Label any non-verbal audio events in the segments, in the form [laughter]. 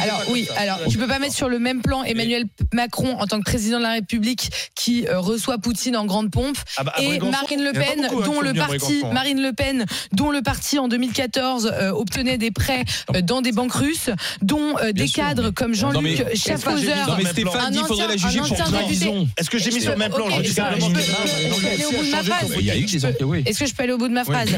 Alors oui, alors tu peux pas mettre sur le même plan Emmanuel Macron en tant que président de la République qui euh, reçoit Poutine en grande pompe Ah bah, et Marine Le Pen beaucoup, hein, dont le parti. Marine Le Pen dont le parti en 2014 euh, obtenait des prêts euh, dans des banques russes, dont euh, des sûr, cadres mais- comme Jean-Luc Schaffhauser. Non, mais Un la ancien- juger un pour ancien député. trahison. Est-ce que j'ai mis Je sur le peux- même plan. Est-ce que je peux aller au bout de ma phrase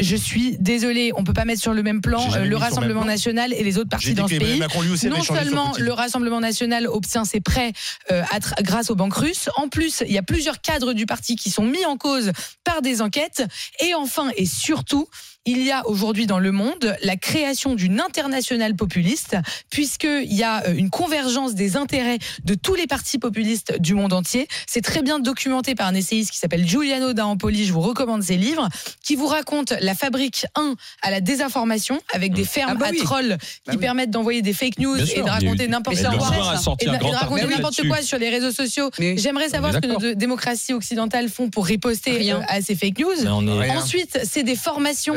Je suis désolée, on peut pas mettre sur le même plan le Rassemblement national et les autres partis dans ce pays. Macron lui aussi avait Non seulement le Rassemblement national obtient ses prêts euh, grâce aux banques russes, en plus il y a plusieurs cadres du parti qui sont mis en cause par des enquêtes. Et enfin et surtout, il y a aujourd'hui dans le monde la création d'une internationale populiste, puisqu'il y a euh, une convergence des intérêts de tous les partis populistes du monde entier. C'est très bien documenté par un essayiste qui s'appelle Giuliano D'Ampoli, je vous recommande ses livres, qui vous raconte la fabrique 1 à la désinformation, avec des fermes Ah bah à trolls qui oui. permettent d'envoyer des fake news Bien et sûr, de raconter n'importe quoi. Et de, de raconter n'importe sur les réseaux sociaux. J'aimerais savoir ce que nos démocraties occidentales font pour riposter Rien. euh, à ces fake news. Est-. Ensuite, c'est des formations.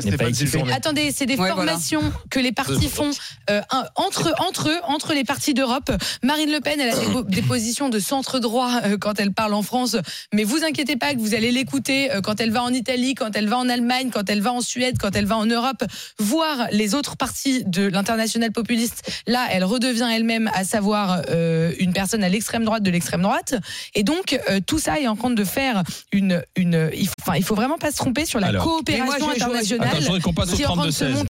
Attendez, c'est des Ouais, voilà. formations que les partis font euh, entre entre eux, entre les partis d'Europe. Marine Le Pen, elle a des, po- des [coughs] positions de centre droit euh, quand elle parle en France, mais vous inquiétez pas que vous allez l'écouter euh, quand elle va en Italie, quand elle va en Allemagne, quand elle va en Suède, quand elle va en Europe, voir les autres partis de l'international populiste. Là, elle redevient elle-même, à savoir euh, une personne à l'extrême droite de l'extrême droite. Et donc euh, tout ça est en train de faire une une. Il faut, enfin, il faut vraiment pas se tromper sur la Alors. coopération moi, internationale Attends, je qu'on passe au qui est en train de se 32-16. monter